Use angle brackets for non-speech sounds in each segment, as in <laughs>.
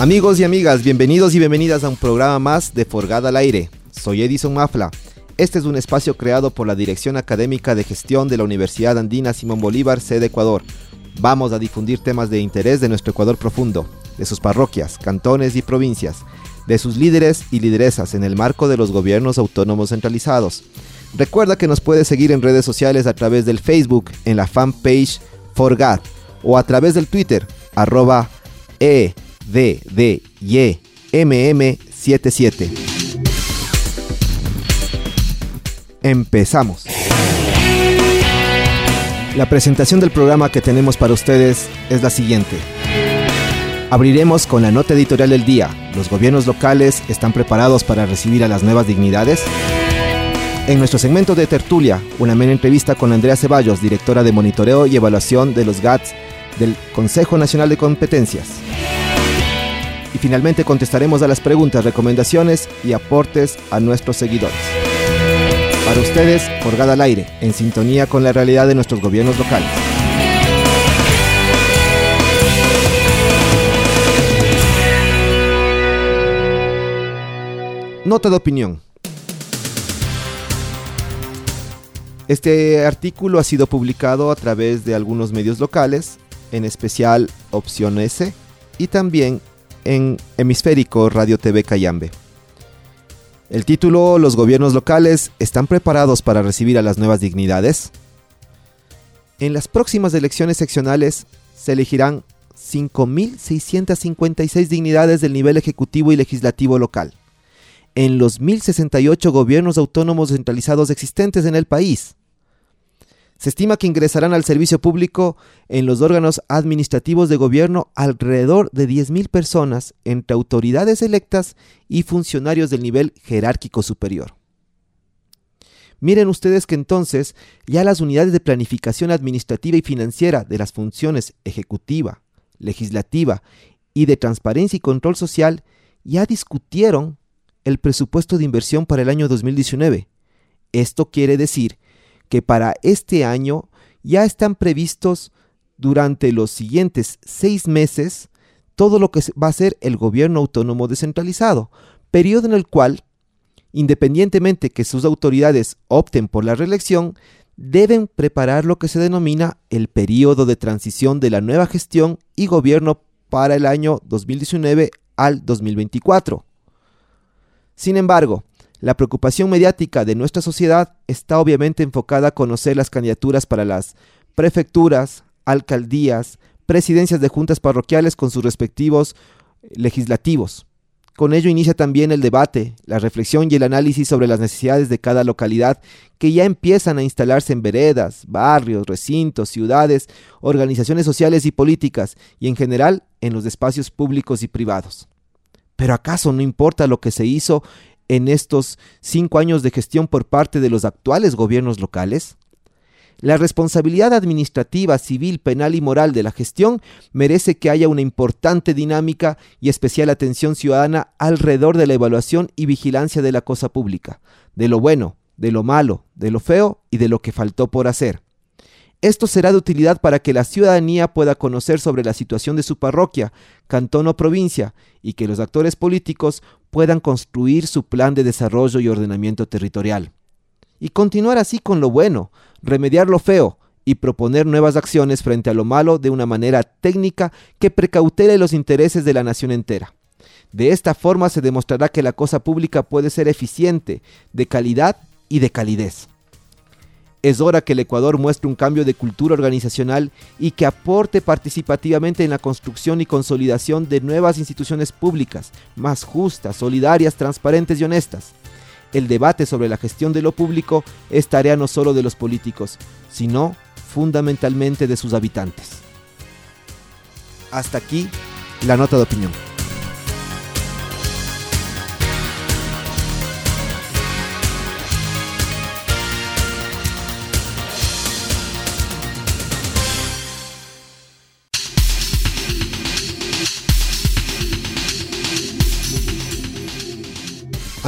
Amigos y amigas, bienvenidos y bienvenidas a un programa más de Forgada al Aire. Soy Edison Mafla. Este es un espacio creado por la Dirección Académica de Gestión de la Universidad Andina Simón Bolívar, sede Ecuador. Vamos a difundir temas de interés de nuestro Ecuador profundo, de sus parroquias, cantones y provincias, de sus líderes y lideresas en el marco de los gobiernos autónomos centralizados. Recuerda que nos puedes seguir en redes sociales a través del Facebook en la fanpage Forgat o a través del Twitter arroba e DDYMM77. Empezamos. La presentación del programa que tenemos para ustedes es la siguiente. Abriremos con la nota editorial del día. ¿Los gobiernos locales están preparados para recibir a las nuevas dignidades? En nuestro segmento de tertulia, una mera entrevista con Andrea Ceballos, directora de monitoreo y evaluación de los GATS del Consejo Nacional de Competencias finalmente contestaremos a las preguntas, recomendaciones y aportes a nuestros seguidores. Para ustedes, Forgada al Aire, en sintonía con la realidad de nuestros gobiernos locales. Nota de opinión. Este artículo ha sido publicado a través de algunos medios locales, en especial Opción S, y también en Hemisférico Radio TV Cayambe. El título ¿Los gobiernos locales están preparados para recibir a las nuevas dignidades? En las próximas elecciones seccionales se elegirán 5.656 dignidades del nivel ejecutivo y legislativo local, en los 1.068 gobiernos autónomos centralizados existentes en el país. Se estima que ingresarán al servicio público en los órganos administrativos de gobierno alrededor de 10.000 personas entre autoridades electas y funcionarios del nivel jerárquico superior. Miren ustedes que entonces ya las unidades de planificación administrativa y financiera de las funciones ejecutiva, legislativa y de transparencia y control social ya discutieron el presupuesto de inversión para el año 2019. Esto quiere decir que para este año ya están previstos durante los siguientes seis meses todo lo que va a ser el gobierno autónomo descentralizado, periodo en el cual, independientemente que sus autoridades opten por la reelección, deben preparar lo que se denomina el periodo de transición de la nueva gestión y gobierno para el año 2019 al 2024. Sin embargo, la preocupación mediática de nuestra sociedad está obviamente enfocada a conocer las candidaturas para las prefecturas, alcaldías, presidencias de juntas parroquiales con sus respectivos legislativos. Con ello inicia también el debate, la reflexión y el análisis sobre las necesidades de cada localidad que ya empiezan a instalarse en veredas, barrios, recintos, ciudades, organizaciones sociales y políticas y en general en los espacios públicos y privados. Pero ¿acaso no importa lo que se hizo en estos cinco años de gestión por parte de los actuales gobiernos locales? La responsabilidad administrativa, civil, penal y moral de la gestión merece que haya una importante dinámica y especial atención ciudadana alrededor de la evaluación y vigilancia de la cosa pública, de lo bueno, de lo malo, de lo feo y de lo que faltó por hacer. Esto será de utilidad para que la ciudadanía pueda conocer sobre la situación de su parroquia, cantón o provincia y que los actores políticos puedan construir su plan de desarrollo y ordenamiento territorial. Y continuar así con lo bueno, remediar lo feo y proponer nuevas acciones frente a lo malo de una manera técnica que precautele los intereses de la nación entera. De esta forma se demostrará que la cosa pública puede ser eficiente, de calidad y de calidez. Es hora que el Ecuador muestre un cambio de cultura organizacional y que aporte participativamente en la construcción y consolidación de nuevas instituciones públicas, más justas, solidarias, transparentes y honestas. El debate sobre la gestión de lo público es tarea no solo de los políticos, sino fundamentalmente de sus habitantes. Hasta aquí la nota de opinión.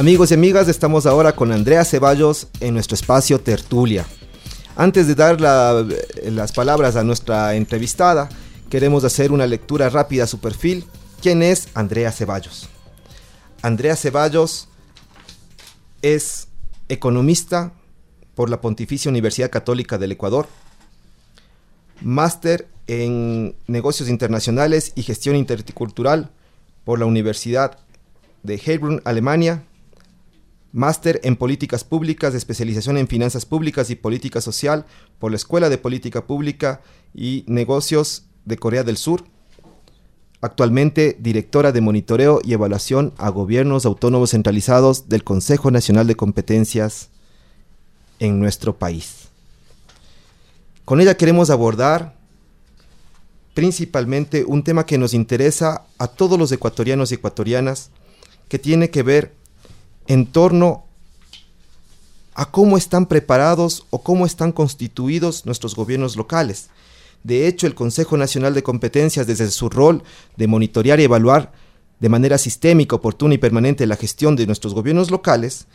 Amigos y amigas, estamos ahora con Andrea Ceballos en nuestro espacio Tertulia. Antes de dar las palabras a nuestra entrevistada, queremos hacer una lectura rápida a su perfil. ¿Quién es Andrea Ceballos? Andrea Ceballos es economista por la Pontificia Universidad Católica del Ecuador, máster en negocios internacionales y gestión intercultural por la Universidad de Heilbronn, Alemania, máster en políticas públicas de especialización en finanzas públicas y política social por la Escuela de Política Pública y Negocios de Corea del Sur, actualmente directora de monitoreo y evaluación a gobiernos autónomos centralizados del Consejo Nacional de Competencias en nuestro país. Con ella queremos abordar principalmente un tema que nos interesa a todos los ecuatorianos y ecuatorianas, que tiene que ver en torno a cómo están preparados o cómo están constituidos nuestros gobiernos locales. De hecho, el Consejo Nacional de Competencias, desde su rol de monitorear y evaluar de manera sistémica, oportuna y permanente la gestión de nuestros gobiernos locales,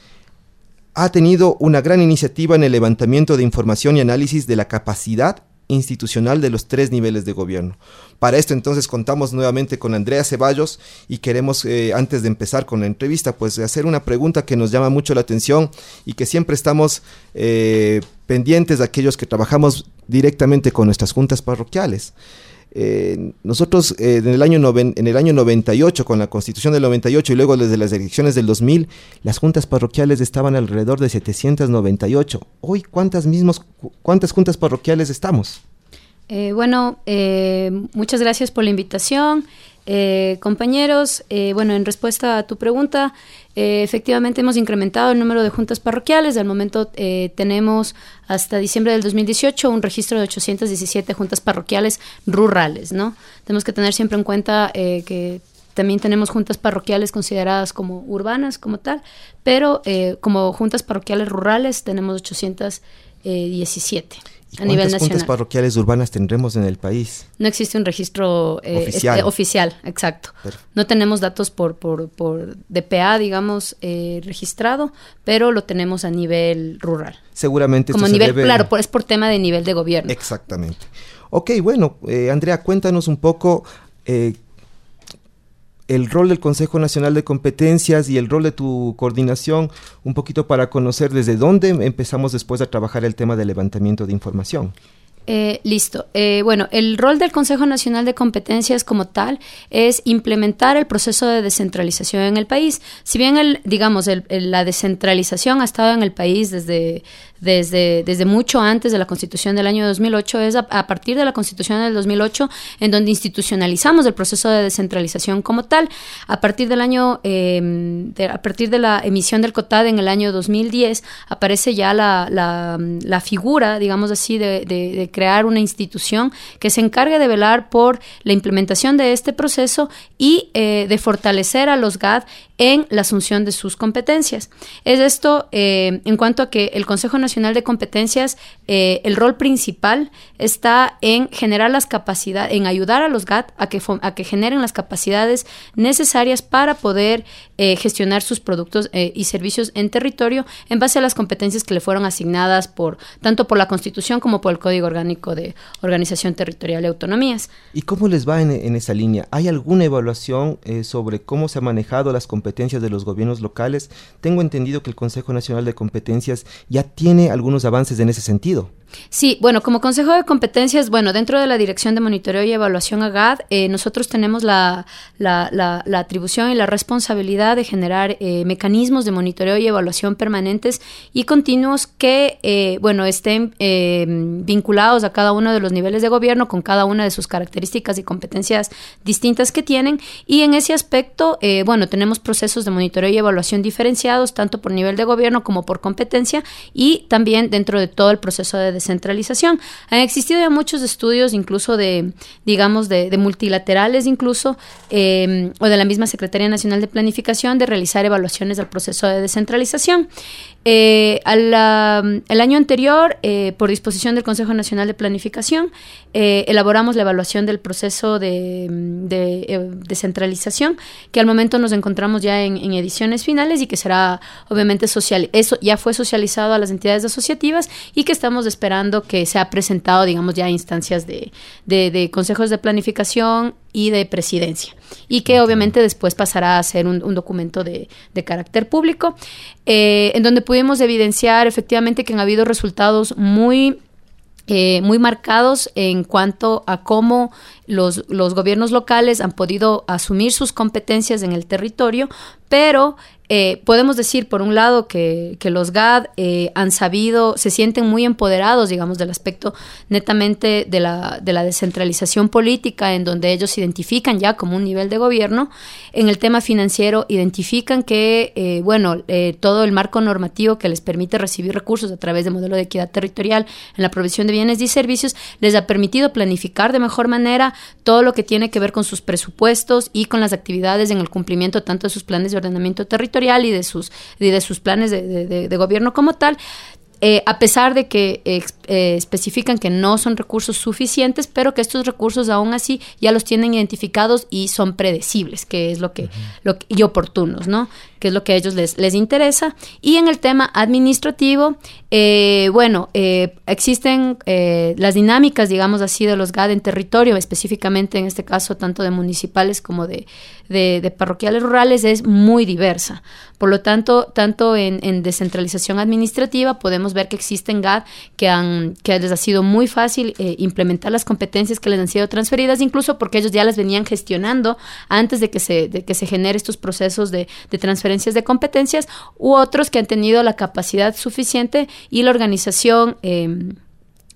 ha tenido una gran iniciativa en el levantamiento de información y análisis de la capacidad institucional de los tres niveles de gobierno. Para esto entonces contamos nuevamente con Andrea Ceballos y queremos, eh, antes de empezar con la entrevista, pues hacer una pregunta que nos llama mucho la atención y que siempre estamos eh, pendientes de aquellos que trabajamos directamente con nuestras juntas parroquiales. Eh, nosotros en, el año en el año 98, con la constitución del 98 y luego desde las elecciones del 2000, las juntas parroquiales estaban alrededor de 798. Hoy, ¿cuántas, mismos, cuántas juntas parroquiales estamos? Eh, bueno, eh, muchas gracias por la invitación. Compañeros, bueno, en respuesta a tu pregunta, efectivamente hemos incrementado el número de juntas parroquiales. Al momento tenemos hasta diciembre del 2018 un registro de 817 juntas parroquiales rurales, ¿no? Tenemos que tener siempre en cuenta eh, que también tenemos juntas parroquiales consideradas como urbanas como tal, pero eh, como juntas parroquiales rurales tenemos 817 a nivel nacional. juntas parroquiales urbanas tendremos en el país? No existe un registro eh, oficial. Este, oficial. exacto. No tenemos datos por, por, por DPA, digamos, eh, registrado, pero lo tenemos a nivel rural. Seguramente. Como nivel, claro, es por tema de nivel de gobierno. Exactamente. Ok, bueno, eh, Andrea, cuéntanos un poco el rol del Consejo Nacional de Competencias y el rol de tu coordinación, un poquito para conocer desde dónde empezamos después a trabajar el tema del levantamiento de información. Eh, listo. Eh, bueno, el rol del Consejo Nacional de Competencias como tal es implementar el proceso de descentralización en el país. Si bien, el, digamos, la descentralización ha estado en el país desde, desde, desde mucho antes de la Constitución del año 2008, es a, partir de la Constitución del 2008 en donde institucionalizamos el proceso de descentralización como tal. A partir del año, em, a partir de la emisión del COTAD en el año 2010, aparece ya la, la, figura, digamos así, de, de crear una institución que se encargue de velar por la implementación de este proceso y eh, de fortalecer a los GAD en la asunción de sus competencias. Es esto eh, en cuanto a que el Consejo Nacional de Competencias, eh, el rol principal está en generar las capacidades, en ayudar a los GAT a que, a que generen las capacidades necesarias para poder eh, gestionar sus productos y servicios en territorio en base a las competencias que le fueron asignadas por tanto por la Constitución como por el Código Orgánico de Organización Territorial y Autonomías. ¿Y cómo les va en, en esa línea? ¿Hay alguna evaluación sobre cómo se han manejado las competencias de los gobiernos locales. Tengo entendido que el Consejo Nacional de Competencias ya tiene algunos avances en ese sentido. Sí, bueno, como Consejo de Competencias, bueno, dentro de la Dirección de Monitoreo y Evaluación AGAD, eh, nosotros tenemos la, la, atribución y la responsabilidad de generar eh, mecanismos de monitoreo y evaluación permanentes y continuos que, eh, bueno, estén vinculados a cada uno de los niveles de gobierno con cada una de sus características y competencias distintas que tienen. Y en ese aspecto, bueno, tenemos procesos de monitoreo y evaluación diferenciados, tanto por nivel de gobierno como por competencia y también dentro de todo el proceso de descentralización. Han existido ya muchos estudios, incluso de, digamos, de, multilaterales, incluso, em, o de la misma Secretaría Nacional de Planificación, de realizar evaluaciones del proceso de descentralización. Eh, al, el año anterior, eh, por disposición del Consejo Nacional de Planificación, eh, elaboramos la evaluación del proceso de, descentralización, que al momento nos encontramos ya en, en, ediciones finales y que será obviamente social. Eso ya fue socializado a las entidades asociativas y que estamos esperando esperando que sea presentado, digamos, ya a instancias de, de, consejos de planificación y de presidencia. Y que obviamente después pasará a ser un, documento de, de, carácter público, eh, en donde pudimos evidenciar efectivamente que han habido resultados muy eh, muy marcados en cuanto a cómo los, los, gobiernos locales han podido asumir sus competencias en el territorio, pero eh, podemos decir, por un lado, que, los GAD eh, han sabido, se sienten muy empoderados, digamos, del aspecto netamente de la, de la descentralización política, en donde ellos se identifican ya como un nivel de gobierno. En el tema financiero, identifican que, eh, bueno, todo el marco normativo que les permite recibir recursos a través del modelo de equidad territorial en la provisión de bienes y servicios, les ha permitido planificar de mejor manera todo lo que tiene que ver con sus presupuestos y con las actividades en el cumplimiento tanto de sus planes de ordenamiento territorial, y de sus, y de sus planes de, de gobierno como tal, eh, a pesar de que eh, especifican que no son recursos suficientes, pero que estos recursos aún así ya los tienen identificados y son predecibles, que es lo que, lo y oportunos, ¿no? Que es lo que a ellos les, les interesa. Y en el tema administrativo, eh, bueno, existen las dinámicas, digamos así, de los GAD en territorio, específicamente en este caso tanto de municipales como de, de, parroquiales rurales, es muy diversa. Por lo tanto, tanto en, en descentralización administrativa podemos ver que existen GAD que, han, que les ha sido muy fácil eh, implementar las competencias que les han sido transferidas, incluso porque ellos ya las venían gestionando antes de que se, de que se genere estos procesos de, de transferencias de competencias, u otros que han tenido la capacidad suficiente y la organización. Em,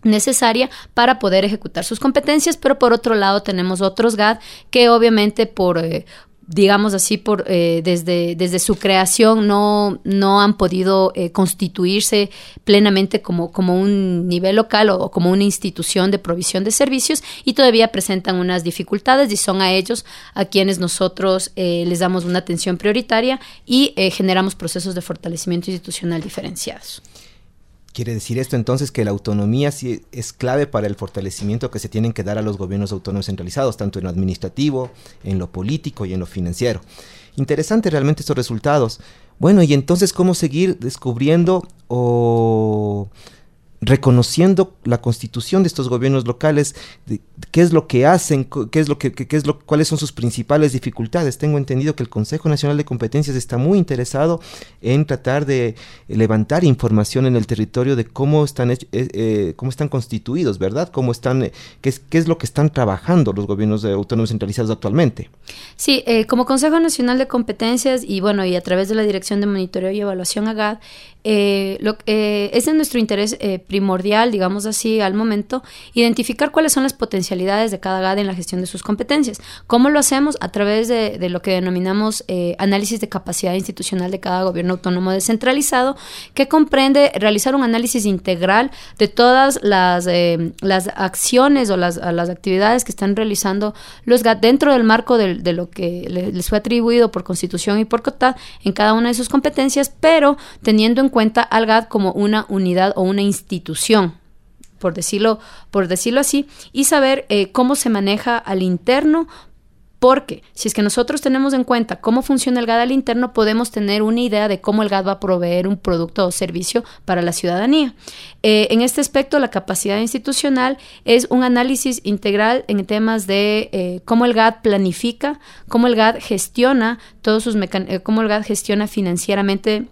necesaria para poder ejecutar sus competencias, pero por otro lado tenemos otros GAD que obviamente por, eh, digamos así, por, eh, desde, desde su creación no, no han podido eh, constituirse plenamente como, como un nivel local o, como una institución de provisión de servicios y todavía presentan unas dificultades y son a ellos a quienes nosotros eh, les damos una atención prioritaria y generamos procesos de fortalecimiento institucional diferenciados. Quiere decir esto entonces que la autonomía sí es clave para el fortalecimiento que se tienen que dar a los gobiernos autónomos centralizados, tanto en lo administrativo, en lo político y en lo financiero. Interesante realmente estos resultados. Bueno, y entonces, ¿cómo seguir descubriendo o reconociendo la constitución de estos gobiernos locales, qué es lo que hacen, qué es lo que, qué es lo, cuáles son sus principales dificultades. Tengo entendido que el Consejo Nacional de Competencias está muy interesado en tratar de levantar información en el territorio de cómo están, eh, eh, cómo están constituidos, ¿verdad? Cómo están, eh, qué, es, qué es lo que están trabajando los gobiernos autónomos centralizados actualmente. Sí, como Consejo Nacional de Competencias y bueno, y a través de la Dirección de Monitoreo y Evaluación AGAD, lo, es de nuestro interés primordial, digamos así, al momento, identificar cuáles son las potencialidades de cada GAD en la gestión de sus competencias. ¿Cómo lo hacemos? A través de, lo que denominamos eh, análisis de capacidad institucional de cada gobierno autónomo descentralizado, que comprende realizar un análisis integral de todas las, eh, las acciones o las, actividades que están realizando los GAD dentro del marco de, lo que les fue atribuido por constitución y por COTAD en cada una de sus competencias, pero teniendo en cuenta al GAD como una unidad o una institución por decirlo, por decirlo así, y saber eh, cómo se maneja al interno, porque si es que nosotros tenemos en cuenta cómo funciona el GAD al interno, podemos tener una idea de cómo el GAD va a proveer un producto o servicio para la ciudadanía. Eh, en este aspecto, la capacidad institucional es un análisis integral en temas de eh, cómo el GAD planifica, cómo el GAD gestiona todos sus cómo el GAD gestiona financieramente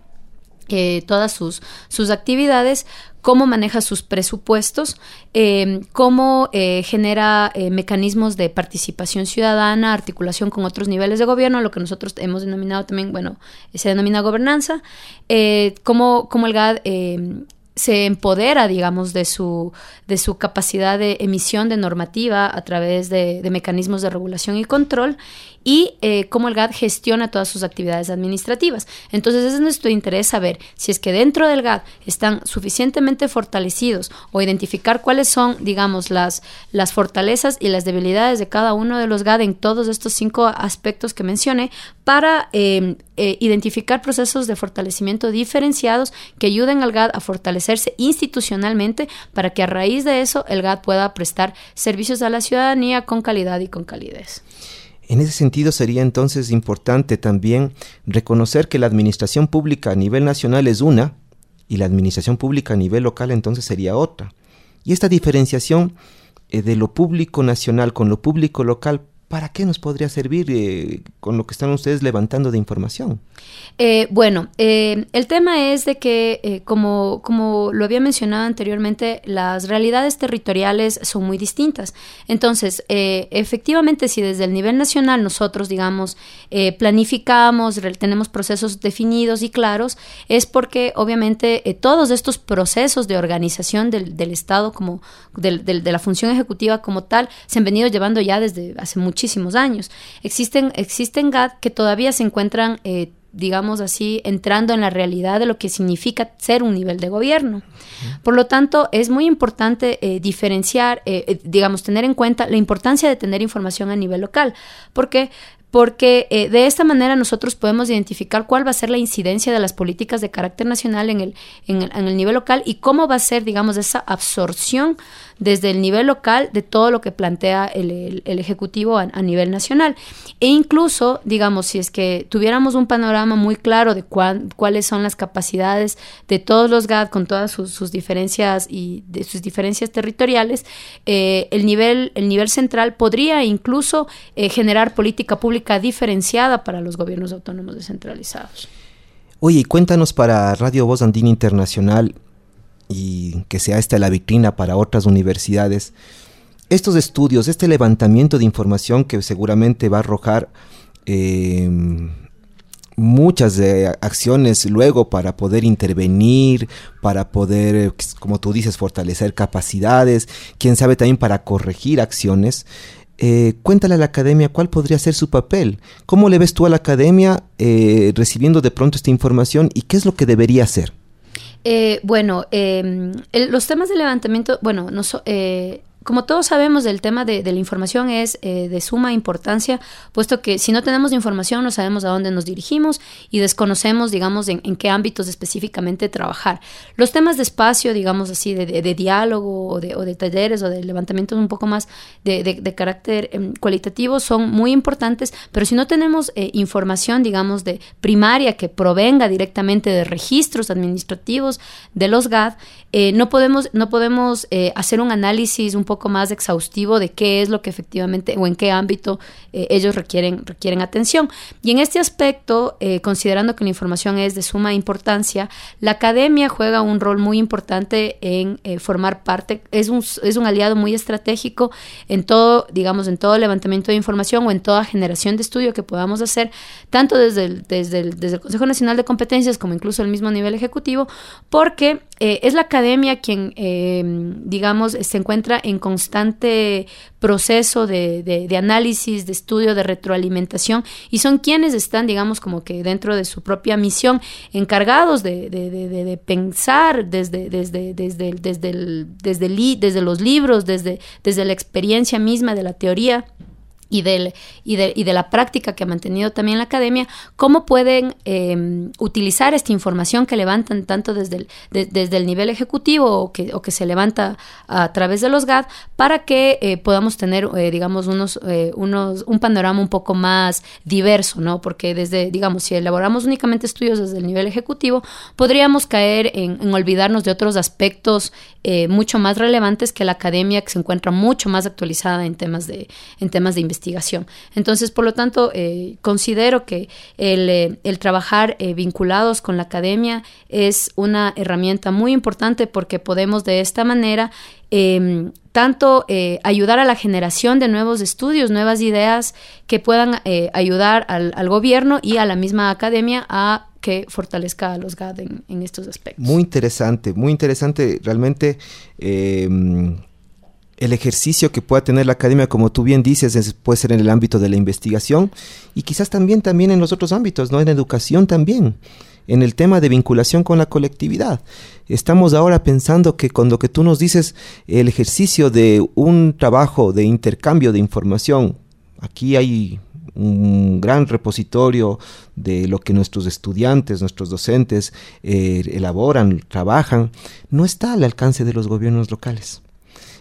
todas sus, sus actividades, cómo maneja sus presupuestos, eh, cómo eh, genera eh, mecanismos de participación ciudadana, articulación con otros niveles de gobierno, lo que nosotros hemos denominado también, bueno, se denomina gobernanza, cómo, cómo el GAD se empodera, digamos, de su, de su capacidad de emisión de normativa a través de, mecanismos de regulación y control y eh, cómo el GAD gestiona todas sus actividades administrativas. Entonces, es nuestro interés saber si es que dentro del GAD están suficientemente fortalecidos o identificar cuáles son, digamos, las, las fortalezas y las debilidades de cada uno de los GAD en todos estos cinco aspectos que mencioné para eh, eh, identificar procesos de fortalecimiento diferenciados que ayuden al GAD a fortalecerse institucionalmente para que a raíz de eso el GAD pueda prestar servicios a la ciudadanía con calidad y con calidez. En ese sentido sería entonces importante también reconocer que la administración pública a nivel nacional es una y la administración pública a nivel local entonces sería otra. Y esta diferenciación eh, de lo público nacional con lo público local ¿para qué nos podría servir eh, con lo que están ustedes levantando de información? Eh, bueno, eh, el tema es de que, como, como lo había mencionado anteriormente, las realidades territoriales son muy distintas. Entonces, efectivamente, si desde el nivel nacional nosotros, digamos, planificamos, tenemos procesos definidos y claros, es porque obviamente todos estos procesos de organización del, Estado, como de la función ejecutiva como tal, se han venido llevando ya desde hace mucho muchísimos años. Existen, existen GAD que todavía se encuentran, eh, digamos así, entrando en la realidad de lo que significa ser un nivel de gobierno. Por lo tanto, es muy importante eh, diferenciar, eh, digamos, tener en cuenta la importancia de tener información a nivel local. porque porque de esta manera nosotros podemos identificar cuál va a ser la incidencia de las políticas de carácter nacional en el, en el, en el nivel local y cómo va a ser, digamos, esa absorción desde el nivel local de todo lo que plantea el, Ejecutivo a, nivel nacional. E incluso, digamos, si es que tuviéramos un panorama muy claro de cuáles son las capacidades de todos los GAD con todas sus, diferencias y de sus diferencias territoriales, eh, el, nivel, el nivel central podría incluso eh, generar política pública diferenciada para los gobiernos autónomos descentralizados. Oye, cuéntanos para Radio Voz Andina Internacional, y que sea esta la vitrina para otras universidades. Estos estudios, este levantamiento de información que seguramente va a arrojar em, muchas acciones luego para poder intervenir, para poder, como tú dices, fortalecer capacidades, quién sabe también para corregir acciones. Eh, cuéntale a la academia cuál podría ser su papel. ¿Cómo le ves tú a la academia eh, recibiendo de pronto esta información y qué es lo que debería hacer? Eh, bueno, em, los temas de levantamiento, bueno, no eh, como todos sabemos, el tema de, la información es eh, de suma importancia, puesto que si no tenemos información no sabemos a dónde nos dirigimos y desconocemos, digamos, en, qué ámbitos específicamente trabajar. Los temas de espacio, digamos así, de, diálogo o de, talleres o de levantamientos un poco más de, carácter em, cualitativo son muy importantes, pero si no tenemos eh, información, digamos, de primaria que provenga directamente de registros administrativos de los GAD, eh, no podemos, no podemos hacer un análisis un poco más exhaustivo de qué es lo que efectivamente o en qué ámbito eh, ellos requieren, requieren atención. Y en este aspecto, eh, considerando que la información es de suma importancia, la academia juega un rol muy importante en eh, formar parte, es un, es un aliado muy estratégico en todo, digamos, en todo levantamiento de información o en toda generación de estudio que podamos hacer, tanto desde el, desde el, Consejo Nacional de Competencias como incluso el mismo nivel ejecutivo, porque es la academia quien, digamos, se encuentra en constante proceso de, análisis, de estudio, de retroalimentación, y son quienes están, digamos, como que dentro de su propia misión, encargados de, pensar desde, desde, desde, desde, desde, desde los libros, desde, desde la experiencia misma de la teoría y, del, y, de, y de la práctica que ha mantenido también la academia, cómo pueden em, utilizar esta información que levantan tanto desde el, desde el nivel ejecutivo o que, o que se levanta a través de los GAD para que eh, podamos tener, eh, digamos, unos, eh, unos, un panorama un poco más diverso, ¿no? Porque desde, digamos, si elaboramos únicamente estudios desde el nivel ejecutivo, podríamos caer en, olvidarnos de otros aspectos mucho más relevantes que la academia, que se encuentra mucho más actualizada en temas de, en temas de investigación Entonces, por lo tanto, eh, considero que el, eh, trabajar eh, vinculados con la academia es una herramienta muy importante porque podemos de esta manera em, tanto ayudar a la generación de nuevos estudios, nuevas ideas que puedan ayudar al, gobierno y a la misma academia a que fortalezca a los GAD en, en estos aspectos. Muy interesante, muy interesante realmente em, el ejercicio que pueda tener la academia, como tú bien dices, puede ser en el ámbito de la investigación y quizás también, también en los otros ámbitos, ¿no? En educación también, en el tema de vinculación con la colectividad. Estamos ahora pensando que con lo que tú nos dices, el ejercicio de un trabajo de intercambio de información, aquí hay un gran repositorio de lo que nuestros estudiantes, nuestros docentes eh, elaboran, trabajan, no está al alcance de los gobiernos locales.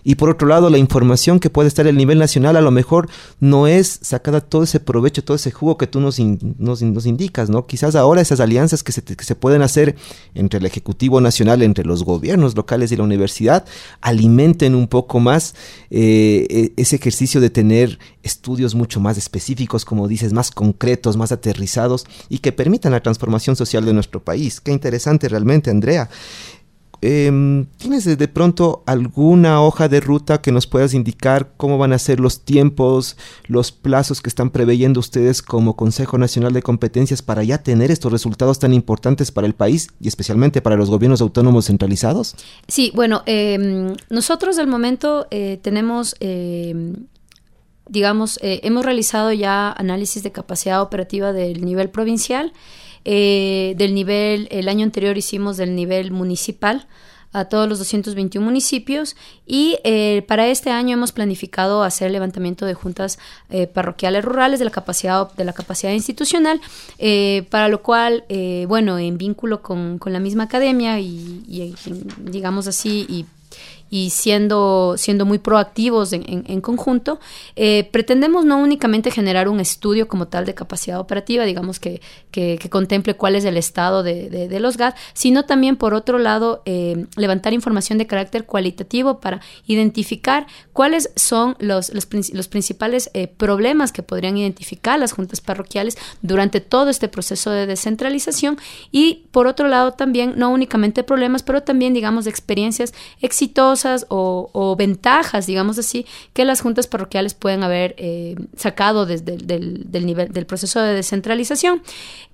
Y por otro lado, la información que puede estar a nivel nacional a lo mejor no es sacada todo ese provecho, todo ese jugo que tú nos, nos, indicas, ¿no? Quizás ahora esas alianzas que se, que se pueden hacer entre el Ejecutivo Nacional, entre los gobiernos locales y la universidad, alimenten un poco más eh, e, ese ejercicio de tener estudios mucho más específicos, como dices, más concretos, más aterrizados y que permitan la transformación social de nuestro país. Qué interesante realmente, Andrea. Em, ¿Tienes de pronto alguna hoja de ruta que nos puedas indicar cómo van a ser los tiempos, los plazos que están preveyendo ustedes como Consejo Nacional de Competencias para ya tener estos resultados tan importantes para el país y especialmente para los gobiernos autónomos centralizados? Sí, bueno, em, nosotros del momento eh, tenemos em, digamos, eh, hemos realizado ya análisis de capacidad operativa del nivel provincial eh, del nivel, el año anterior hicimos del nivel municipal a todos los 221 municipios y eh, para este año hemos planificado hacer el levantamiento de juntas eh, parroquiales rurales de la capacidad de la capacidad institucional para lo cual bueno en vínculo con, con la misma academia y, y digamos así y y siendo, siendo muy proactivos en, conjunto, eh, pretendemos no únicamente generar un estudio como tal de capacidad operativa, digamos que, que, contemple cuál es el estado de, los GAD, sino también, por otro lado, eh, levantar información de carácter cualitativo para identificar cuáles son los, los, principales eh, problemas que podrían identificar las juntas parroquiales durante todo este proceso de descentralización y, por otro lado, también no únicamente problemas, pero también, digamos, experiencias exitosas o, ventajas, digamos así, que las juntas parroquiales pueden haber eh, sacado desde el del, nivel del proceso de descentralización.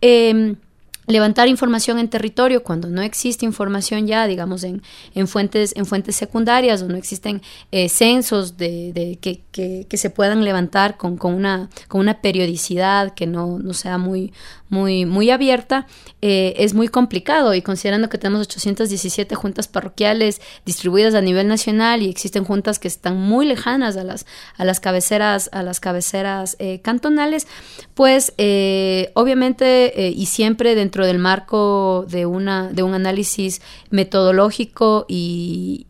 Em, levantar información en territorio cuando no existe información ya, digamos, en, en fuentes, en fuentes secundarias o no existen eh, censos de, que, que, se puedan levantar con, con, una, con una periodicidad que no, no sea muy, muy, muy abierta, eh, es muy complicado. Y considerando que tenemos 817 juntas parroquiales distribuidas a nivel nacional y existen juntas que están muy lejanas a las, a las cabeceras, a las cabeceras eh, cantonales, pues eh, obviamente y siempre dentro del marco de, una, de un análisis metodológico y,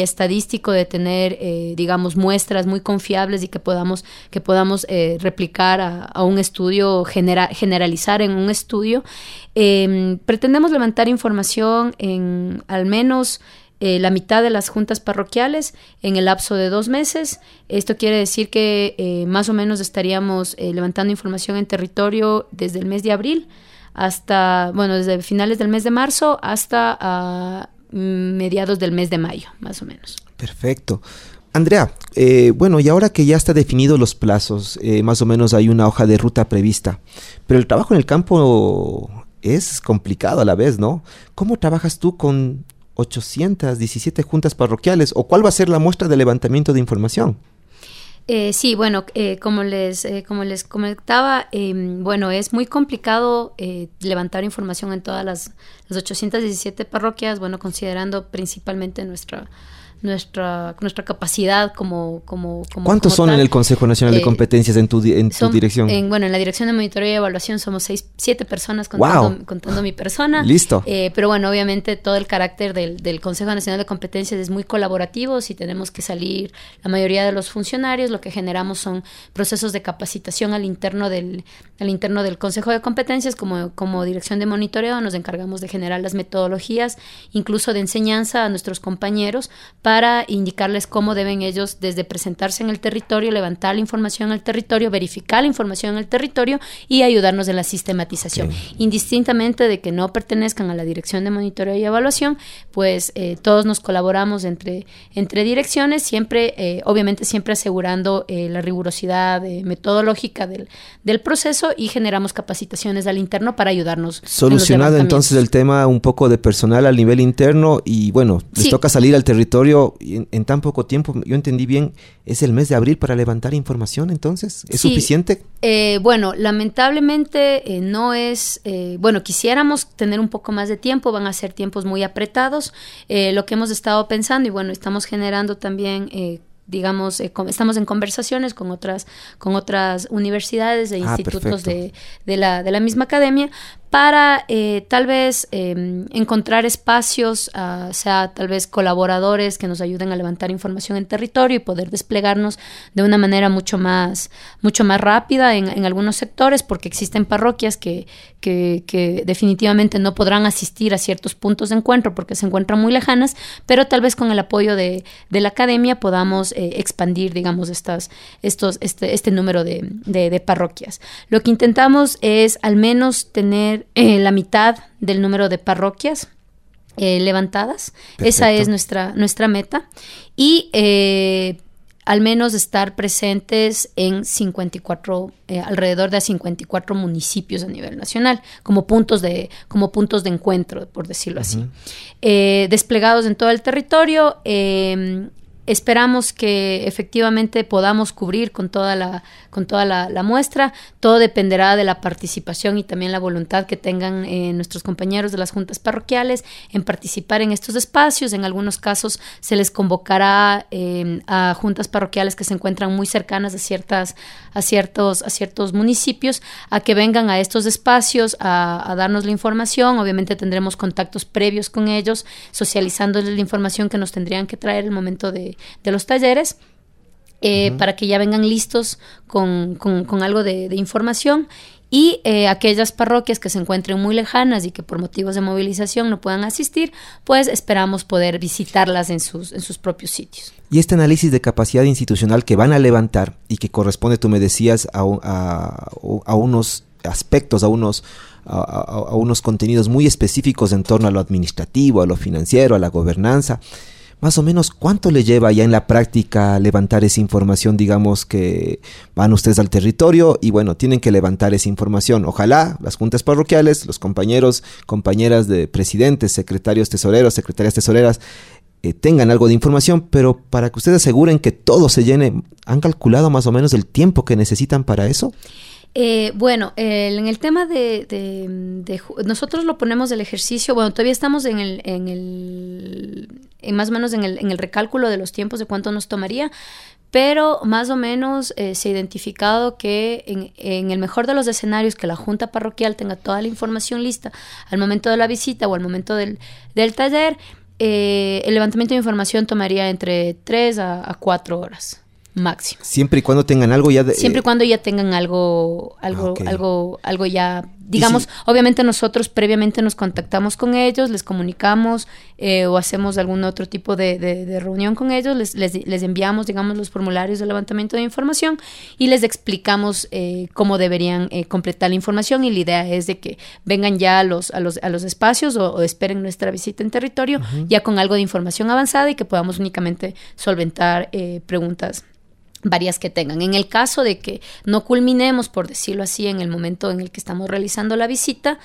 estadístico de tener, digamos, muestras muy confiables y que podamos, que podamos replicar a, un estudio general generalizar en un estudio. Em, pretendemos levantar información en al menos eh, la mitad de las juntas parroquiales en el lapso de dos meses. Esto quiere decir que eh, más o menos estaríamos eh, levantando información en territorio desde el mes de abril hasta, bueno, desde finales del mes de marzo hasta ah, mediados del mes de mayo, más o menos. Perfecto. Andrea, eh, bueno, y ahora que ya está definido los plazos, eh, más o menos hay una hoja de ruta prevista, pero el trabajo en el campo es complicado a la vez, ¿no? ¿Cómo trabajas tú con 817 juntas parroquiales o cuál va a ser la muestra de levantamiento de información? Eh, sí, bueno, como, les, como les comentaba, em, bueno, es muy complicado levantar información en todas las, las 817 parroquias, bueno, considerando principalmente nuestra nuestra, nuestra capacidad como... como, ¿Cuántos son en el Consejo Nacional de eh, Competencias en tu, en tu dirección? En, bueno, en la dirección de monitoreo y evaluación somos seis, siete personas contando, contando mi persona. Listo. Eh, pero bueno, obviamente todo el carácter del, del, Consejo Nacional de Competencias es muy colaborativo. Si tenemos que salir la mayoría de los funcionarios, lo que generamos son procesos de capacitación al interno del, al interno del Consejo de Competencias. Como, como dirección de monitoreo nos encargamos de generar las metodologías, incluso de enseñanza a nuestros compañeros para indicarles cómo deben ellos desde presentarse en el territorio, levantar la información en el territorio, verificar la información en el territorio y ayudarnos en la sistematización. Indistintamente de que no pertenezcan a la dirección de monitoreo y evaluación, pues eh, todos nos colaboramos entre, entre direcciones, siempre, eh, obviamente siempre asegurando eh, la rigurosidad metodológica del, del, proceso y generamos capacitaciones al interno para ayudarnos. Solucionado entonces el tema un poco de personal al nivel interno y bueno, les toca salir al territorio en, tan poco tiempo, yo entendí bien, es el mes de abril para levantar información, entonces, ¿es suficiente? Eh, bueno, lamentablemente eh, no es, eh, bueno, quisiéramos tener un poco más de tiempo, van a ser tiempos muy apretados, lo que hemos estado pensando y bueno, estamos generando también digamos, eh, estamos en conversaciones con otras, con otras universidades e ah, institutos de, de, la, de la misma academia para eh, tal vez em, encontrar espacios, uh, sea tal vez colaboradores que nos ayuden a levantar información en territorio y poder desplegarnos de una manera mucho más, mucho más rápida en, algunos sectores, porque existen parroquias que, que, definitivamente no podrán asistir a ciertos puntos de encuentro porque se encuentran muy lejanas, pero tal vez con el apoyo de, de la academia podamos eh, expandir, digamos, estas, estos, este, este número de, de parroquias. Lo que intentamos es al menos tener eh, la mitad del número de parroquias eh, levantadas. Perfecto. Esa es nuestra, nuestra meta. Y eh, al menos estar presentes en 54, eh, alrededor de 54 municipios a nivel nacional, como puntos de, como puntos de encuentro, por decirlo uh -huh. así. Desplegados en todo el territorio, eh, esperamos que efectivamente podamos cubrir con toda la con toda la, muestra. Todo dependerá de la participación y también la voluntad que tengan eh, nuestros compañeros de las juntas parroquiales en participar en estos espacios. En algunos casos se les convocará eh, a juntas parroquiales que se encuentran muy cercanas a ciertas a ciertos a ciertos municipios a que vengan a estos espacios a, a darnos la información. Obviamente tendremos contactos previos con ellos socializándoles la información que nos tendrían que traer el momento de de los talleres. Eh, uh -huh. para que ya vengan listos con, con, con algo de, de, información y eh, aquellas parroquias que se encuentren muy lejanas y que por motivos de movilización no puedan asistir, pues esperamos poder visitarlas en sus, en sus propios sitios. Y este análisis de capacidad institucional que van a levantar y que corresponde, tú me decías, a, a, a unos aspectos, a unos, a, a, unos contenidos muy específicos en torno a lo administrativo, a lo financiero, a la gobernanza, más o menos cuánto le lleva ya en la práctica levantar esa información, digamos que van ustedes al territorio y bueno, tienen que levantar esa información. Ojalá las juntas parroquiales, los compañeros, compañeras de presidentes, secretarios tesoreros, secretarias tesoreras, eh, tengan algo de información, pero para que ustedes aseguren que todo se llene, ¿han calculado más o menos el tiempo que necesitan para eso? Eh, bueno, el, en el tema de, de, de, nosotros lo ponemos del ejercicio, bueno, todavía estamos en el, en el, más o menos en el, en el recálculo de los tiempos de cuánto nos tomaría, pero más o menos eh, se ha identificado que en, en, el mejor de los escenarios que la junta parroquial tenga toda la información lista al momento de la visita o al momento del, del taller, eh, el levantamiento de información tomaría entre 3 a, a 4 horas máximo. Siempre y cuando tengan algo ya de, Siempre y cuando ya tengan algo, algo, okay. algo, algo ya, digamos, si... obviamente nosotros previamente nos contactamos con ellos, les comunicamos eh, o hacemos algún otro tipo de, de, de reunión con ellos, les, les, les, enviamos, digamos, los formularios de levantamiento de información y les explicamos eh, cómo deberían eh, completar la información y la idea es de que vengan ya a los, a los, a los espacios o, o esperen nuestra visita en territorio uh -huh. ya con algo de información avanzada y que podamos únicamente solventar eh, preguntas varias que tengan. En el caso de que no culminemos, por decirlo así, en el momento en el que estamos realizando la visita,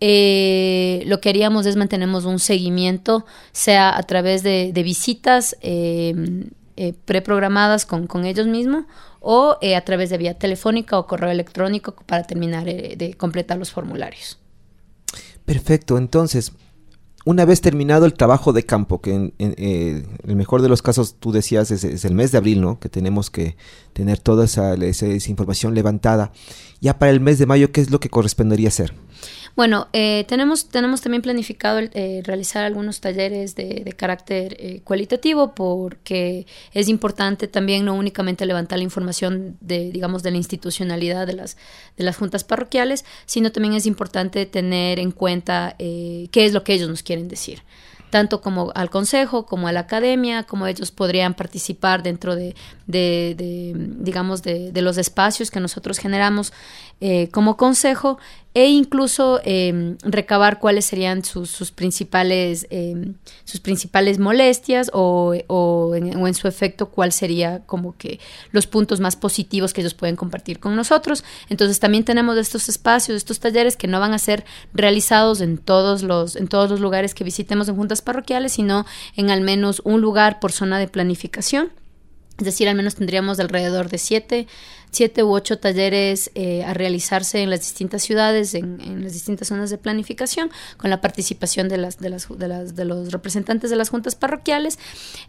eh, lo que haríamos es mantenemos un seguimiento, sea a través de, visitas eh, eh, preprogramadas con, con, ellos mismos o a través de vía telefónica o correo electrónico para terminar de completar los formularios. Perfecto, entonces una vez terminado el trabajo de campo, que en, eh, el mejor de los casos tú decías es, es, el mes de abril, ¿no? Que tenemos que tener toda esa, esa, esa, información levantada. Ya para el mes de mayo, ¿qué es lo que correspondería hacer? Bueno, eh, tenemos, tenemos también planificado eh, realizar algunos talleres de, carácter eh, cualitativo porque es importante también no únicamente levantar la información de, digamos, de la institucionalidad de las, de las juntas parroquiales, sino también es importante tener en cuenta eh, qué es lo que ellos nos quieren decir tanto como al consejo como a la academia, como ellos podrían participar dentro de, de, de digamos, de, de, los espacios que nosotros generamos eh, como consejo e incluso eh, recabar cuáles serían sus, principales eh, sus principales molestias o, o, en, o, en, su efecto cuál sería como que los puntos más positivos que ellos pueden compartir con nosotros. Entonces también tenemos estos espacios estos talleres que no van a ser realizados en todos los en todos los lugares que visitemos en juntas parroquiales sino en al menos un lugar por zona de planificación. Es decir, al menos tendríamos alrededor de siete, siete u ocho talleres eh, a realizarse en las distintas ciudades, en, las distintas zonas de planificación, con la participación de, las, de, las, de, las, de los representantes de las juntas parroquiales.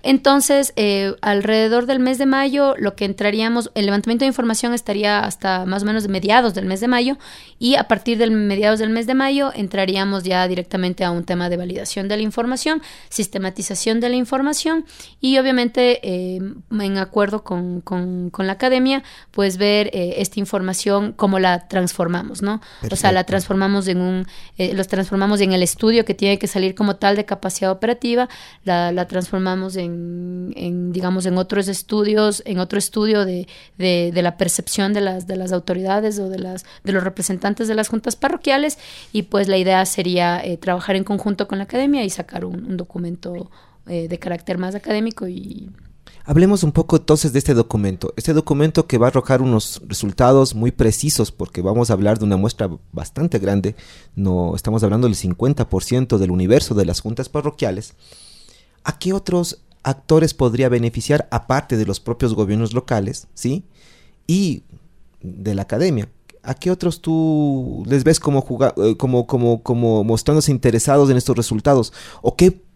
Entonces, eh, alrededor del mes de mayo, lo que entraríamos, el levantamiento de información estaría hasta más o menos de mediados del mes de mayo, y a partir del mediados del mes de mayo entraríamos ya directamente a un tema de validación de la información, sistematización de la información y obviamente eh, en acuerdo con, con, la academia, pues ver eh, esta información, cómo la transformamos, ¿no? O sea, la transformamos en un, eh, los transformamos en el estudio que tiene que salir como tal de capacidad operativa, la, la transformamos en, en, digamos, en otros estudios, en otro estudio de, de, de, la percepción de las, de las autoridades o de, las, de los representantes de las juntas parroquiales y pues la idea sería trabajar en conjunto con la academia y sacar un, un documento de carácter más académico y Hablemos un poco entonces de este documento. Este documento que va a arrojar unos resultados muy precisos porque vamos a hablar de una muestra bastante grande. No estamos hablando del 50% del universo de las juntas parroquiales. ¿A qué otros actores podría beneficiar aparte de los propios gobiernos locales, sí? Y de la academia. ¿A qué otros tú les ves como, eh, como, como, como mostrándose interesados en estos resultados? ¿O qué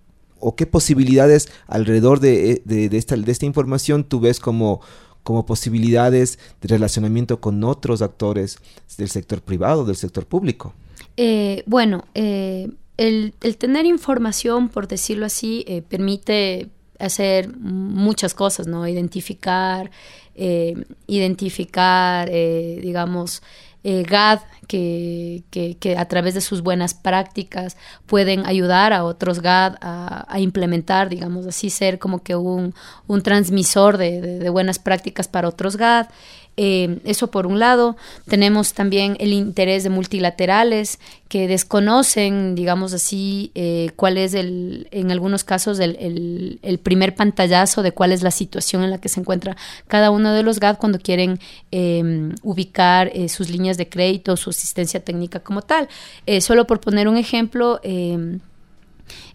o qué posibilidades alrededor de, esta, de esta información tú ves como, como posibilidades de relacionamiento con otros actores del sector privado, del sector público? Eh, bueno, eh, el, tener información, por decirlo así, eh, permite hacer muchas cosas, ¿no? Identificar, identificar, digamos, GAD que, que, a través de sus buenas prácticas pueden ayudar a otros GAD a, implementar, digamos así, ser como que un, un transmisor de, buenas prácticas para otros GAD. Eh, eso por un lado. Tenemos también el interés de multilaterales que desconocen, digamos así, eh, cuál es el, en algunos casos, el, el, primer pantallazo de cuál es la situación en la que se encuentra cada uno de los GAD cuando quieren em, ubicar eh, sus líneas de crédito, su asistencia técnica como tal. solo por poner un ejemplo, em,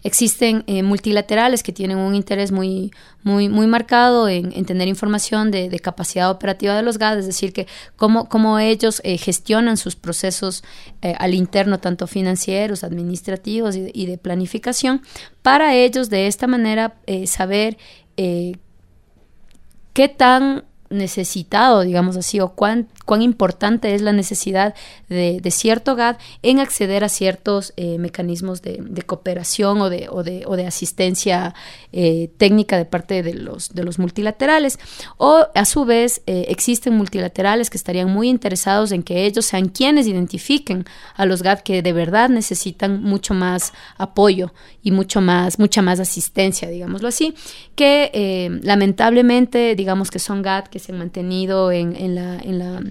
Existen eh, multilaterales que tienen un interés muy, muy, muy marcado en, tener información de, capacidad operativa de los GAD, es decir, que cómo, cómo ellos eh, gestionan sus procesos eh, al interno, tanto financieros, administrativos y, y, de planificación, para ellos de esta manera saber qué tan necesitado, digamos así, o cuán, cuán importante es la necesidad de, cierto GAD en acceder a ciertos eh, mecanismos de, cooperación o de, asistencia eh, técnica de parte de los, multilaterales. O a su vez eh, existen multilaterales que estarían muy interesados en que ellos sean quienes identifiquen a los GAD que de verdad necesitan mucho más apoyo y mucho más, mucha más asistencia, digámoslo así, que lamentablemente digamos que son GAD que se han mantenido en la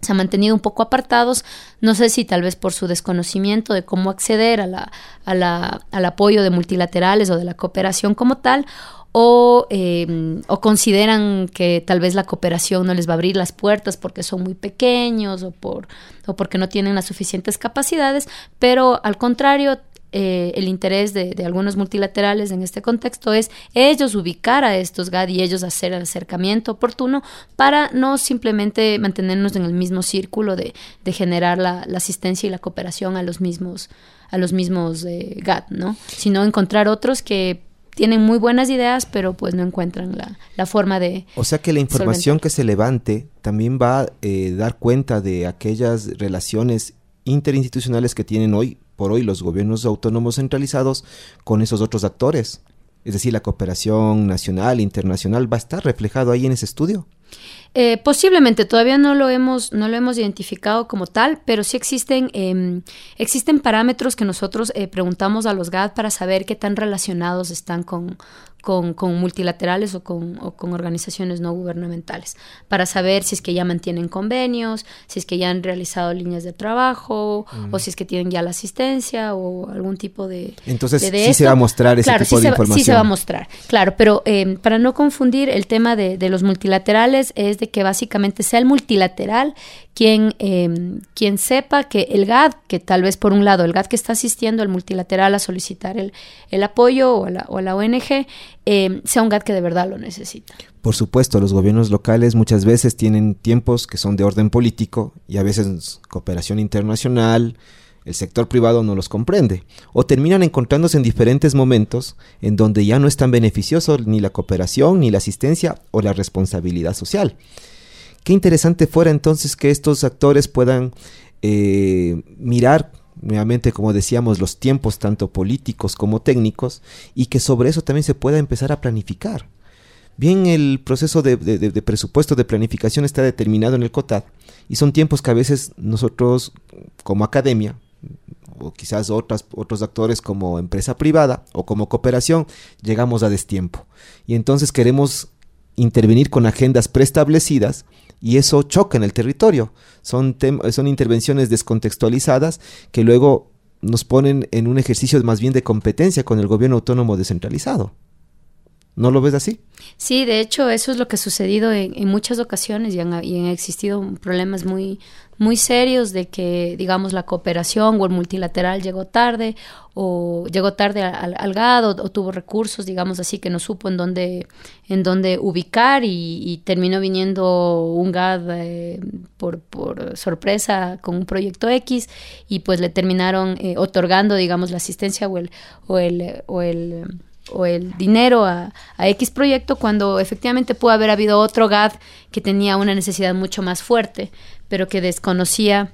se han mantenido un poco apartados, no sé si tal vez por su desconocimiento de cómo acceder al apoyo de multilaterales o de la cooperación como tal, o, em, o, consideran que tal vez la cooperación no les va a abrir las puertas porque son muy pequeños o, por, o porque no tienen las suficientes capacidades, pero al contrario, eh, el interés de, algunos multilaterales en este contexto es ellos ubicar a estos GAD y ellos hacer el acercamiento oportuno para no simplemente mantenernos en el mismo círculo de, generar la, asistencia y la cooperación a los mismos, a los mismos eh, GAD, ¿no? Sino encontrar otros que tienen muy buenas ideas, pero pues no encuentran la, forma de... O sea que la información que se levante también va a eh, dar cuenta de aquellas relaciones interinstitucionales que tienen hoy por hoy los gobiernos autónomos centralizados con esos otros actores. Es decir, la cooperación nacional, internacional, va a estar reflejado ahí en ese estudio. Eh, posiblemente todavía no lo hemos no lo hemos identificado como tal, pero sí existen em, existen parámetros que nosotros eh, preguntamos a los GAD para saber qué tan relacionados están con, con, multilaterales o con, organizaciones no gubernamentales, para saber si es que ya mantienen convenios, si es que ya han realizado líneas de trabajo, o si es que tienen ya la asistencia o algún tipo de... Entonces sí se va a mostrar ese tipo de información. Sí se va a mostrar, claro, pero em, para no confundir el tema de, los multilaterales es de que básicamente sea el multilateral quien, em, quien sepa que el GAD, que tal vez por un lado el GAD que está asistiendo al multilateral a solicitar el, el apoyo o a la, la ONG, em, sea un GAD que de verdad lo necesita. Por supuesto, los gobiernos locales muchas veces tienen tiempos que son de orden político y a veces cooperación internacional, el sector privado no los comprende o terminan encontrándose en diferentes momentos en donde ya no es tan beneficioso ni la cooperación, ni la asistencia o la responsabilidad social. Qué interesante fuera entonces que estos actores puedan eh, mirar nuevamente, como decíamos, los tiempos tanto políticos como técnicos y que sobre eso también se pueda empezar a planificar. Bien, el proceso de, presupuesto de planificación está determinado en el COTAD y son tiempos que a veces nosotros como academia o quizás otros actores como empresa privada o como cooperación, llegamos a destiempo. Y entonces queremos intervenir con agendas preestablecidas y eso choca en el territorio. Son, son intervenciones descontextualizadas que luego nos ponen en un ejercicio más bien de competencia con el gobierno autónomo descentralizado. ¿No lo ves así? Sí, de hecho, eso es lo que ha sucedido en, muchas ocasiones y han, y han, existido problemas muy, muy serios de que, digamos, la cooperación o el multilateral llegó tarde o llegó tarde al, GAD o, tuvo recursos, digamos así, que no supo en dónde, en dónde ubicar y, terminó viniendo un GAD eh, por, por, sorpresa con un proyecto X y pues le terminaron eh, otorgando, digamos, la asistencia o el, o el, o el o el dinero a, X proyecto cuando efectivamente pudo haber habido otro GAD que tenía una necesidad mucho más fuerte, pero que desconocía,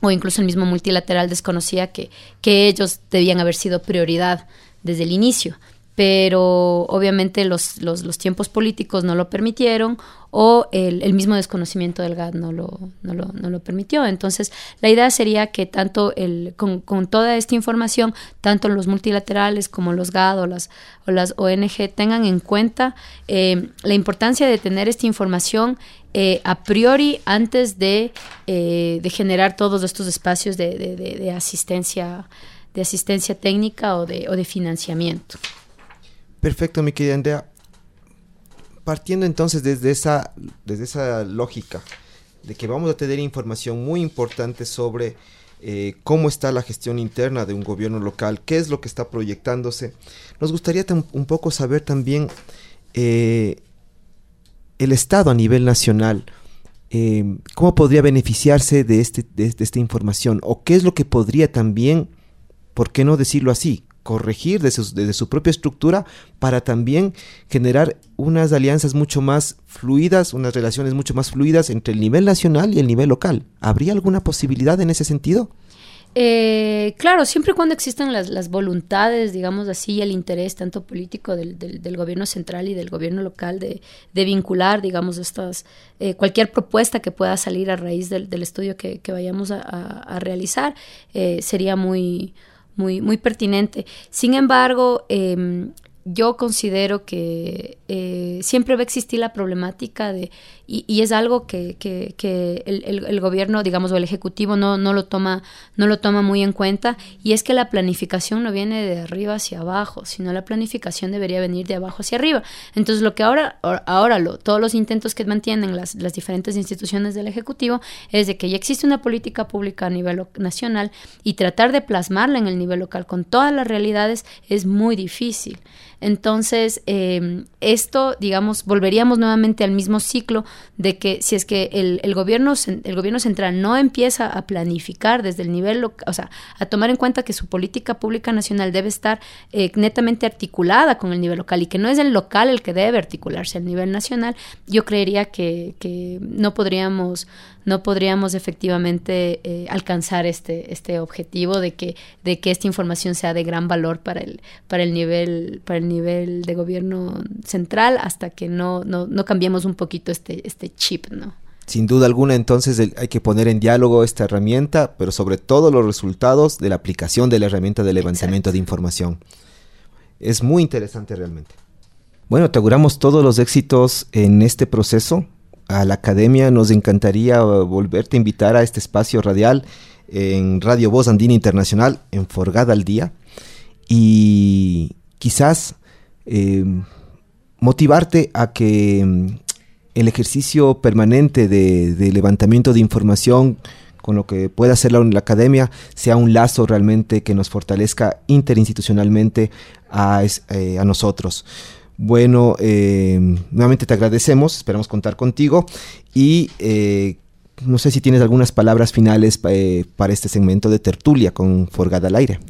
o incluso el mismo multilateral desconocía que, que ellos debían haber sido prioridad desde el inicio pero obviamente los, los, tiempos políticos no lo permitieron o el, mismo desconocimiento del GAD no lo, no lo, no, lo, permitió. Entonces, la idea sería que tanto el, con, con, toda esta información, tanto los multilaterales como los GAD o las, o las ONG tengan en cuenta eh, la importancia de tener esta información eh, a priori antes de, eh, de, generar todos estos espacios de, de, de, asistencia de asistencia técnica o de, o de financiamiento. Perfecto, mi querida Andrea. Partiendo entonces desde esa, desde esa lógica de que vamos a tener información muy importante sobre eh, cómo está la gestión interna de un gobierno local, qué es lo que está proyectándose, nos gustaría un poco saber también eh, el Estado a nivel nacional. Eh, ¿Cómo podría beneficiarse de, este, de esta información? ¿O qué es lo que podría también, por qué no decirlo así, corregir desde su, propia estructura para también generar unas alianzas mucho más fluidas, unas relaciones mucho más fluidas entre el nivel nacional y el nivel local. ¿Habría alguna posibilidad en ese sentido? Eh, claro, siempre y cuando existan las, voluntades, digamos así, el interés tanto político del, del, gobierno central y del gobierno local de, vincular, digamos, estas, eh, cualquier propuesta que pueda salir a raíz del, estudio que, vayamos a, realizar, eh, sería muy, muy, muy pertinente. Sin embargo, em, yo considero que eh, siempre va a existir la problemática de, y, es algo que, el, gobierno, digamos, o el ejecutivo no, no, lo toma, no lo toma muy en cuenta, y es que la planificación no viene de arriba hacia abajo, sino la planificación debería venir de abajo hacia arriba. Entonces, lo que ahora, ahora lo, todos los intentos que mantienen las, las diferentes instituciones del ejecutivo es de que ya existe una política pública a nivel nacional y tratar de plasmarla en el nivel local con todas las realidades es muy difícil. Entonces, eh, esto, digamos, volveríamos nuevamente al mismo ciclo de que si es que el, gobierno, el gobierno central no empieza a planificar desde el nivel, o sea, a tomar en cuenta que su política pública nacional debe estar eh, netamente articulada con el nivel local y que no es el local el que debe articularse al nivel nacional, yo creería que, que no podríamos no podríamos efectivamente eh, alcanzar este, este objetivo de que, de que esta información sea de gran valor para el, para el nivel, para el nivel de gobierno central hasta que no, no, no cambiemos un poquito este, este chip, ¿no? Sin duda alguna, entonces hay que poner en diálogo esta herramienta, pero sobre todo los resultados de la aplicación de la herramienta de levantamiento de información. Es muy interesante realmente. Bueno, te auguramos todos los éxitos en este proceso a la academia, nos encantaría uh, volverte a invitar a este espacio radial en Radio Voz Andina Internacional, en Forgada al Día, y quizás em, motivarte a que em, el ejercicio permanente de, levantamiento de información con lo que pueda hacer la, academia sea un lazo realmente que nos fortalezca interinstitucionalmente a, eh, nosotros. Bueno, eh, nuevamente te agradecemos, esperamos contar contigo y eh, no sé si tienes algunas palabras finales para este segmento de tertulia con Forgada al aire.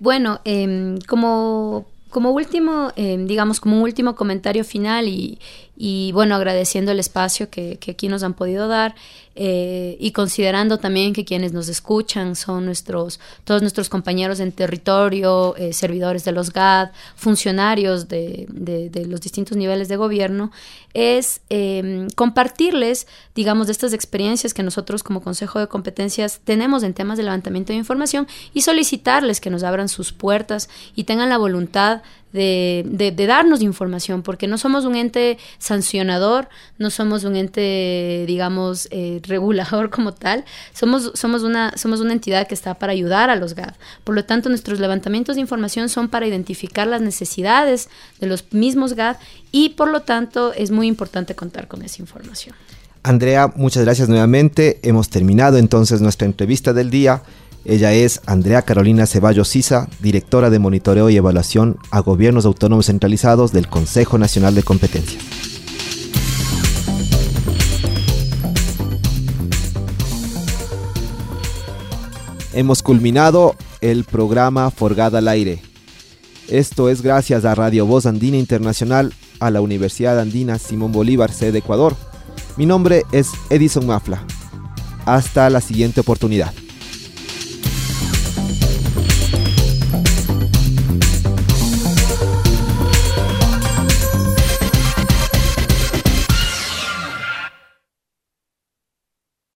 bueno, em, como como último, em, digamos, como un último comentario final y, y bueno, agradeciendo el espacio que, que, aquí nos han podido dar eh, y considerando también que quienes nos escuchan son nuestros, todos nuestros compañeros en territorio, eh, servidores de los GAD, funcionarios de, de, los distintos niveles de gobierno, es em, compartirles, digamos, de estas experiencias que nosotros como Consejo de Competencias tenemos en temas de levantamiento de información y solicitarles que nos abran sus puertas y tengan la voluntad de, darnos información, porque no somos un ente sancionador, no somos un ente, digamos, eh, regulador <laughs> como tal, somos, somos, una, somos una entidad que está para ayudar a los GAD. Por lo tanto, nuestros levantamientos de información son para identificar las necesidades de los mismos GAD y por lo tanto es muy importante contar con esa información. Andrea, muchas gracias nuevamente. Hemos terminado entonces nuestra entrevista del día. Ella es Andrea Carolina Ceballos Sisa, directora de monitoreo y evaluación a gobiernos autónomos centralizados del Consejo Nacional de Competencia. Hemos culminado el programa Forgada al Aire. Esto es gracias a Radio Voz Andina Internacional, a la Universidad Andina Simón Bolívar, sede Ecuador. Mi nombre es Edison Mafla. Hasta la siguiente oportunidad.